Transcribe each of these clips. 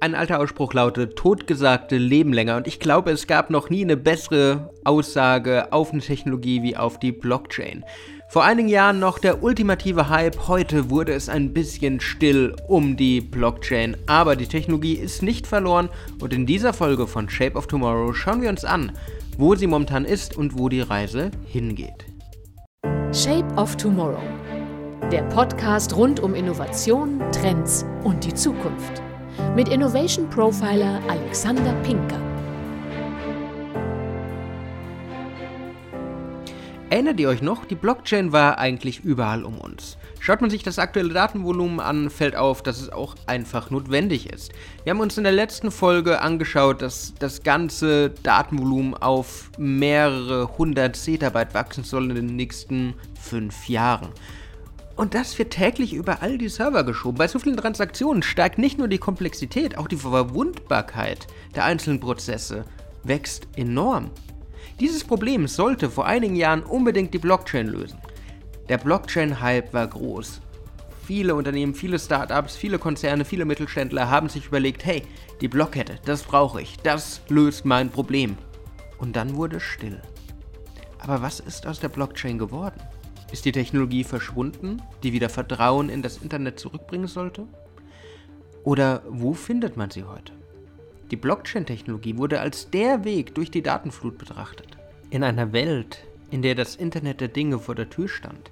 Ein alter Ausspruch lautet, Totgesagte leben länger und ich glaube, es gab noch nie eine bessere Aussage auf eine Technologie wie auf die Blockchain. Vor einigen Jahren noch der ultimative Hype, heute wurde es ein bisschen still um die Blockchain, aber die Technologie ist nicht verloren und in dieser Folge von Shape of Tomorrow schauen wir uns an, wo sie momentan ist und wo die Reise hingeht. Shape of Tomorrow. Der Podcast rund um Innovation, Trends und die Zukunft mit Innovation Profiler Alexander Pinker. Erinnert ihr euch noch? Die Blockchain war eigentlich überall um uns. Schaut man sich das aktuelle Datenvolumen an, fällt auf, dass es auch einfach notwendig ist. Wir haben uns in der letzten Folge angeschaut, dass das ganze Datenvolumen auf mehrere hundert Zettabyte wachsen soll in den nächsten fünf Jahren. Und das wird täglich über all die Server geschoben. Bei so vielen Transaktionen steigt nicht nur die Komplexität, auch die Verwundbarkeit der einzelnen Prozesse wächst enorm. Dieses Problem sollte vor einigen Jahren unbedingt die Blockchain lösen. Der Blockchain-Hype war groß. Viele Unternehmen, viele Startups, viele Konzerne, viele Mittelständler haben sich überlegt, hey, die Blockkette, das brauche ich, das löst mein Problem. Und dann wurde es still. Aber was ist aus der Blockchain geworden? Ist die Technologie verschwunden, die wieder Vertrauen in das Internet zurückbringen sollte? Oder wo findet man sie heute? Die Blockchain-Technologie wurde als der Weg durch die Datenflut betrachtet. In einer Welt, in der das Internet der Dinge vor der Tür stand,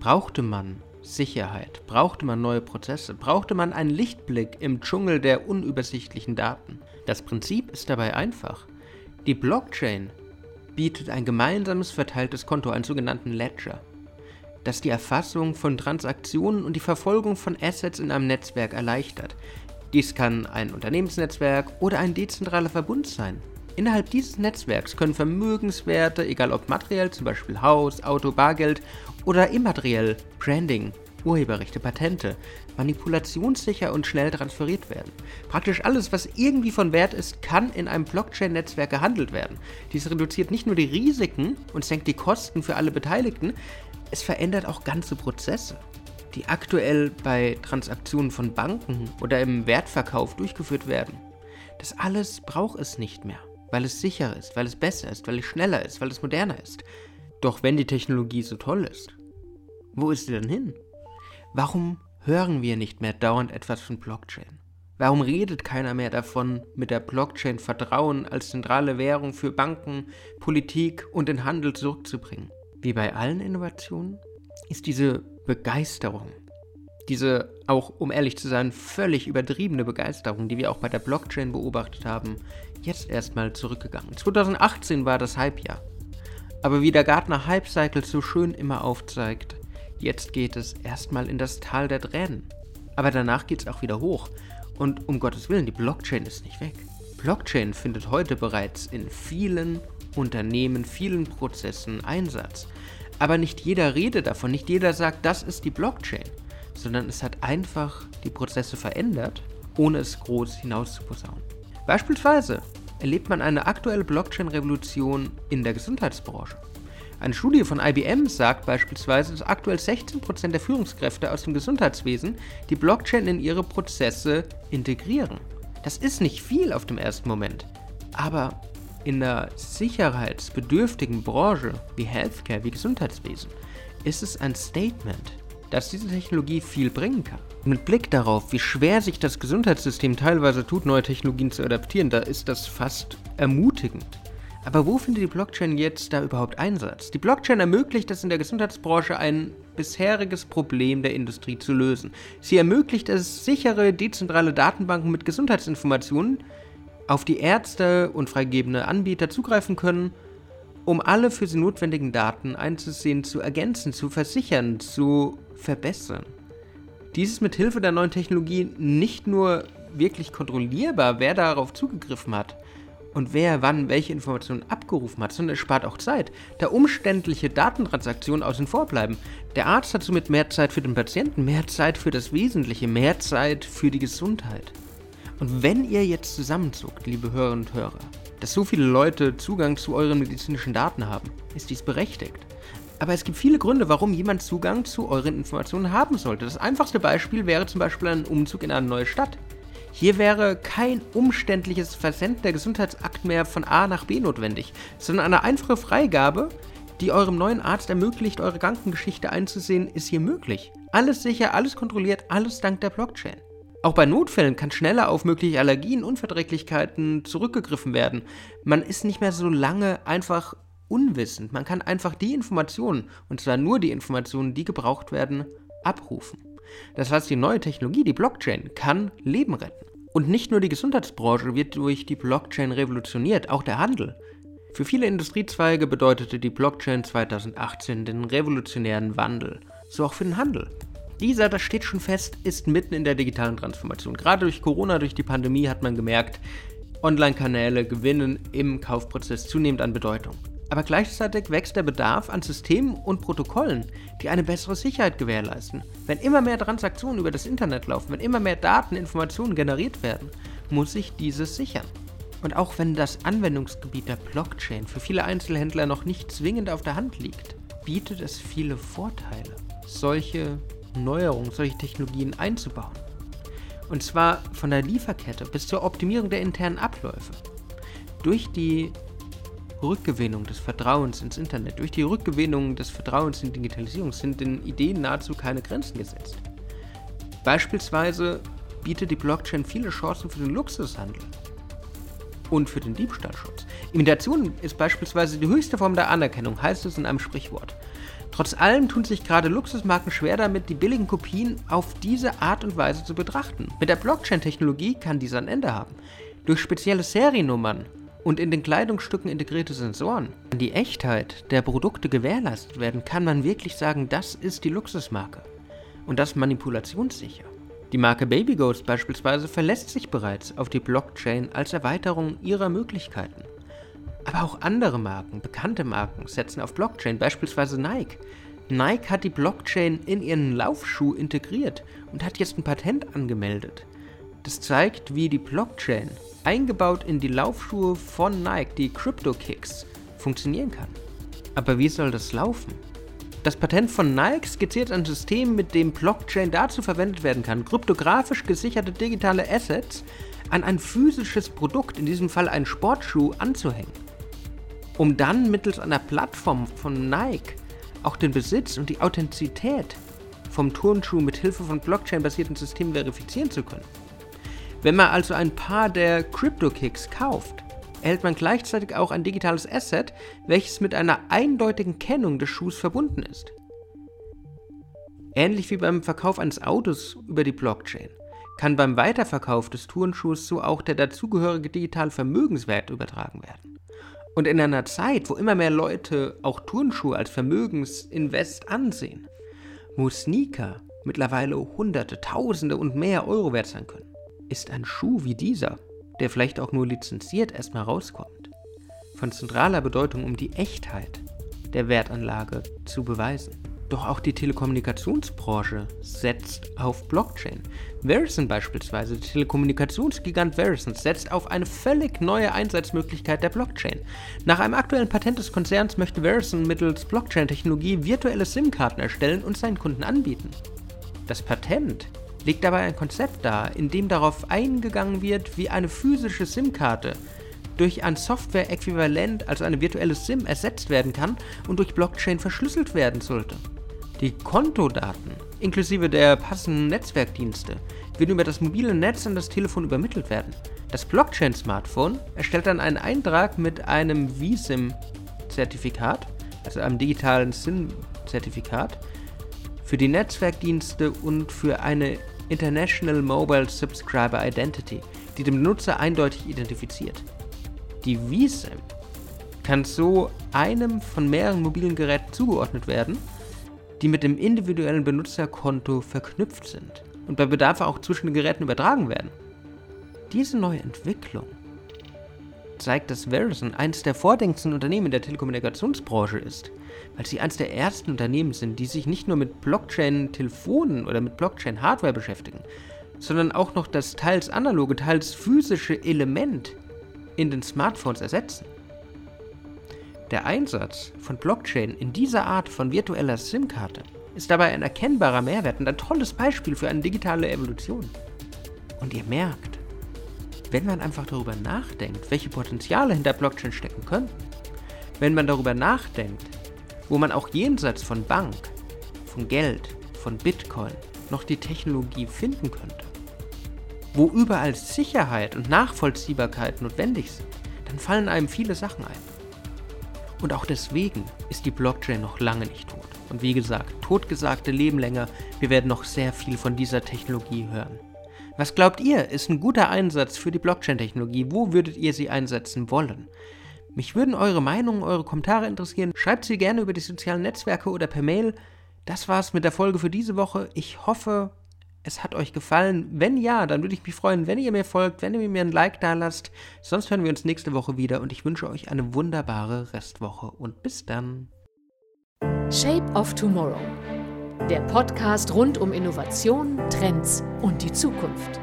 brauchte man Sicherheit, brauchte man neue Prozesse, brauchte man einen Lichtblick im Dschungel der unübersichtlichen Daten. Das Prinzip ist dabei einfach. Die Blockchain bietet ein gemeinsames verteiltes Konto, einen sogenannten Ledger das die Erfassung von Transaktionen und die Verfolgung von Assets in einem Netzwerk erleichtert. Dies kann ein Unternehmensnetzwerk oder ein dezentraler Verbund sein. Innerhalb dieses Netzwerks können Vermögenswerte, egal ob materiell, zum Beispiel Haus, Auto, Bargeld oder immateriell, Branding, Urheberrechte, Patente, manipulationssicher und schnell transferiert werden. Praktisch alles, was irgendwie von Wert ist, kann in einem Blockchain-Netzwerk gehandelt werden. Dies reduziert nicht nur die Risiken und senkt die Kosten für alle Beteiligten, es verändert auch ganze Prozesse, die aktuell bei Transaktionen von Banken oder im Wertverkauf durchgeführt werden. Das alles braucht es nicht mehr, weil es sicherer ist, weil es besser ist, weil es schneller ist, weil es moderner ist. Doch wenn die Technologie so toll ist, wo ist sie denn hin? Warum hören wir nicht mehr dauernd etwas von Blockchain? Warum redet keiner mehr davon, mit der Blockchain Vertrauen als zentrale Währung für Banken, Politik und den Handel zurückzubringen? Wie bei allen Innovationen, ist diese Begeisterung, diese auch, um ehrlich zu sein, völlig übertriebene Begeisterung, die wir auch bei der Blockchain beobachtet haben, jetzt erstmal zurückgegangen. 2018 war das Hype-Jahr. Aber wie der Gartner Hype Cycle so schön immer aufzeigt, jetzt geht es erstmal in das Tal der Tränen. Aber danach geht es auch wieder hoch. Und um Gottes Willen, die Blockchain ist nicht weg. Blockchain findet heute bereits in vielen Unternehmen, vielen Prozessen Einsatz. Aber nicht jeder redet davon, nicht jeder sagt, das ist die Blockchain, sondern es hat einfach die Prozesse verändert, ohne es groß hinauszuposaunen. Beispielsweise erlebt man eine aktuelle Blockchain-Revolution in der Gesundheitsbranche. Eine Studie von IBM sagt beispielsweise, dass aktuell 16% der Führungskräfte aus dem Gesundheitswesen die Blockchain in ihre Prozesse integrieren. Das ist nicht viel auf dem ersten Moment, aber in einer sicherheitsbedürftigen Branche wie Healthcare, wie Gesundheitswesen, ist es ein Statement, dass diese Technologie viel bringen kann. Mit Blick darauf, wie schwer sich das Gesundheitssystem teilweise tut, neue Technologien zu adaptieren, da ist das fast ermutigend. Aber wo findet die Blockchain jetzt da überhaupt Einsatz? Die Blockchain ermöglicht es in der Gesundheitsbranche ein bisheriges Problem der Industrie zu lösen. Sie ermöglicht es, sichere, dezentrale Datenbanken mit Gesundheitsinformationen auf die Ärzte und freigegebene Anbieter zugreifen können, um alle für sie notwendigen Daten einzusehen, zu ergänzen, zu versichern, zu verbessern. Dies ist mit Hilfe der neuen Technologie nicht nur wirklich kontrollierbar, wer darauf zugegriffen hat und wer wann welche Informationen abgerufen hat, sondern es spart auch Zeit, da umständliche Datentransaktionen außen vor bleiben. Der Arzt hat somit mehr Zeit für den Patienten, mehr Zeit für das Wesentliche, mehr Zeit für die Gesundheit. Und wenn ihr jetzt zusammenzuckt, liebe Hörerinnen und Hörer, dass so viele Leute Zugang zu euren medizinischen Daten haben, ist dies berechtigt. Aber es gibt viele Gründe, warum jemand Zugang zu euren Informationen haben sollte. Das einfachste Beispiel wäre zum Beispiel ein Umzug in eine neue Stadt. Hier wäre kein umständliches Versenden der Gesundheitsakten mehr von A nach B notwendig, sondern eine einfache Freigabe, die eurem neuen Arzt ermöglicht, eure Krankengeschichte einzusehen, ist hier möglich. Alles sicher, alles kontrolliert, alles dank der Blockchain. Auch bei Notfällen kann schneller auf mögliche Allergien, Unverträglichkeiten zurückgegriffen werden. Man ist nicht mehr so lange einfach unwissend. Man kann einfach die Informationen, und zwar nur die Informationen, die gebraucht werden, abrufen. Das heißt, die neue Technologie, die Blockchain, kann Leben retten. Und nicht nur die Gesundheitsbranche wird durch die Blockchain revolutioniert, auch der Handel. Für viele Industriezweige bedeutete die Blockchain 2018 den revolutionären Wandel, so auch für den Handel. Dieser, das steht schon fest, ist mitten in der digitalen Transformation. Gerade durch Corona, durch die Pandemie hat man gemerkt, Online-Kanäle gewinnen im Kaufprozess zunehmend an Bedeutung. Aber gleichzeitig wächst der Bedarf an Systemen und Protokollen, die eine bessere Sicherheit gewährleisten. Wenn immer mehr Transaktionen über das Internet laufen, wenn immer mehr Daten, Informationen generiert werden, muss sich dieses sichern. Und auch wenn das Anwendungsgebiet der Blockchain für viele Einzelhändler noch nicht zwingend auf der Hand liegt, bietet es viele Vorteile, solche Neuerungen, solche Technologien einzubauen. Und zwar von der Lieferkette bis zur Optimierung der internen Abläufe. Durch die Rückgewinnung des Vertrauens ins Internet, durch die Rückgewinnung des Vertrauens in Digitalisierung sind den Ideen nahezu keine Grenzen gesetzt. Beispielsweise bietet die Blockchain viele Chancen für den Luxushandel und für den Diebstahlschutz. Imitation ist beispielsweise die höchste Form der Anerkennung, heißt es in einem Sprichwort. Trotz allem tun sich gerade Luxusmarken schwer damit, die billigen Kopien auf diese Art und Weise zu betrachten. Mit der Blockchain-Technologie kann dies ein Ende haben. Durch spezielle Seriennummern und in den Kleidungsstücken integrierte Sensoren an die Echtheit der Produkte gewährleistet werden, kann man wirklich sagen, das ist die Luxusmarke. Und das manipulationssicher. Die Marke Baby Ghost beispielsweise verlässt sich bereits auf die Blockchain als Erweiterung ihrer Möglichkeiten. Aber auch andere Marken, bekannte Marken, setzen auf Blockchain, beispielsweise Nike. Nike hat die Blockchain in ihren Laufschuh integriert und hat jetzt ein Patent angemeldet. Das zeigt, wie die Blockchain eingebaut in die Laufschuhe von Nike, die Crypto Kicks, funktionieren kann. Aber wie soll das laufen? Das Patent von Nike skizziert ein System, mit dem Blockchain dazu verwendet werden kann, kryptografisch gesicherte digitale Assets an ein physisches Produkt, in diesem Fall einen Sportschuh, anzuhängen. Um dann mittels einer Plattform von Nike auch den Besitz und die Authentizität vom Turnschuh mit Hilfe von Blockchain-basierten Systemen verifizieren zu können. Wenn man also ein paar der Crypto-Kicks kauft, erhält man gleichzeitig auch ein digitales Asset, welches mit einer eindeutigen Kennung des Schuhs verbunden ist. Ähnlich wie beim Verkauf eines Autos über die Blockchain kann beim Weiterverkauf des Turnschuhs so auch der dazugehörige digitale Vermögenswert übertragen werden. Und in einer Zeit, wo immer mehr Leute auch Turnschuhe als Vermögensinvest ansehen, wo Sneaker mittlerweile Hunderte, Tausende und mehr Euro wert sein können, ist ein Schuh wie dieser der vielleicht auch nur lizenziert erstmal rauskommt, von zentraler Bedeutung, um die Echtheit der Wertanlage zu beweisen. Doch auch die Telekommunikationsbranche setzt auf Blockchain. Verizon beispielsweise, der Telekommunikationsgigant Verizon, setzt auf eine völlig neue Einsatzmöglichkeit der Blockchain. Nach einem aktuellen Patent des Konzerns möchte Verizon mittels Blockchain-Technologie virtuelle SIM-Karten erstellen und seinen Kunden anbieten. Das Patent legt dabei ein Konzept dar, in dem darauf eingegangen wird, wie eine physische SIM-Karte durch ein Software-Äquivalent, also eine virtuelle SIM, ersetzt werden kann und durch Blockchain verschlüsselt werden sollte. Die Kontodaten, inklusive der passenden Netzwerkdienste, werden über das mobile Netz an das Telefon übermittelt werden. Das Blockchain-Smartphone erstellt dann einen Eintrag mit einem vSIM-Zertifikat, also einem digitalen SIM-Zertifikat, für die Netzwerkdienste und für eine International Mobile Subscriber Identity, die den Benutzer eindeutig identifiziert. Die vSIM kann so einem von mehreren mobilen Geräten zugeordnet werden, die mit dem individuellen Benutzerkonto verknüpft sind und bei Bedarf auch zwischen den Geräten übertragen werden. Diese neue Entwicklung zeigt, dass Verizon eines der vordenkendsten Unternehmen der Telekommunikationsbranche ist, weil sie eines der ersten Unternehmen sind, die sich nicht nur mit Blockchain-Telefonen oder mit Blockchain-Hardware beschäftigen, sondern auch noch das teils analoge, teils physische Element in den Smartphones ersetzen. Der Einsatz von Blockchain in dieser Art von virtueller SIM-Karte ist dabei ein erkennbarer Mehrwert und ein tolles Beispiel für eine digitale Evolution. Und ihr merkt, wenn man einfach darüber nachdenkt, welche Potenziale hinter Blockchain stecken können. Wenn man darüber nachdenkt, wo man auch jenseits von Bank, von Geld, von Bitcoin noch die Technologie finden könnte, wo überall Sicherheit und Nachvollziehbarkeit notwendig sind, dann fallen einem viele Sachen ein. Und auch deswegen ist die Blockchain noch lange nicht tot. Und wie gesagt, totgesagte leben länger, wir werden noch sehr viel von dieser Technologie hören. Was glaubt ihr, ist ein guter Einsatz für die Blockchain-Technologie? Wo würdet ihr sie einsetzen wollen? Mich würden eure Meinungen, eure Kommentare interessieren. Schreibt sie gerne über die sozialen Netzwerke oder per Mail. Das war's mit der Folge für diese Woche. Ich hoffe, es hat euch gefallen. Wenn ja, dann würde ich mich freuen, wenn ihr mir folgt, wenn ihr mir ein Like da lasst. Sonst hören wir uns nächste Woche wieder und ich wünsche euch eine wunderbare Restwoche und bis dann. Shape of Tomorrow. Der Podcast rund um Innovation, Trends und die Zukunft.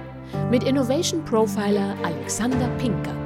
Mit Innovation Profiler Alexander Pinker.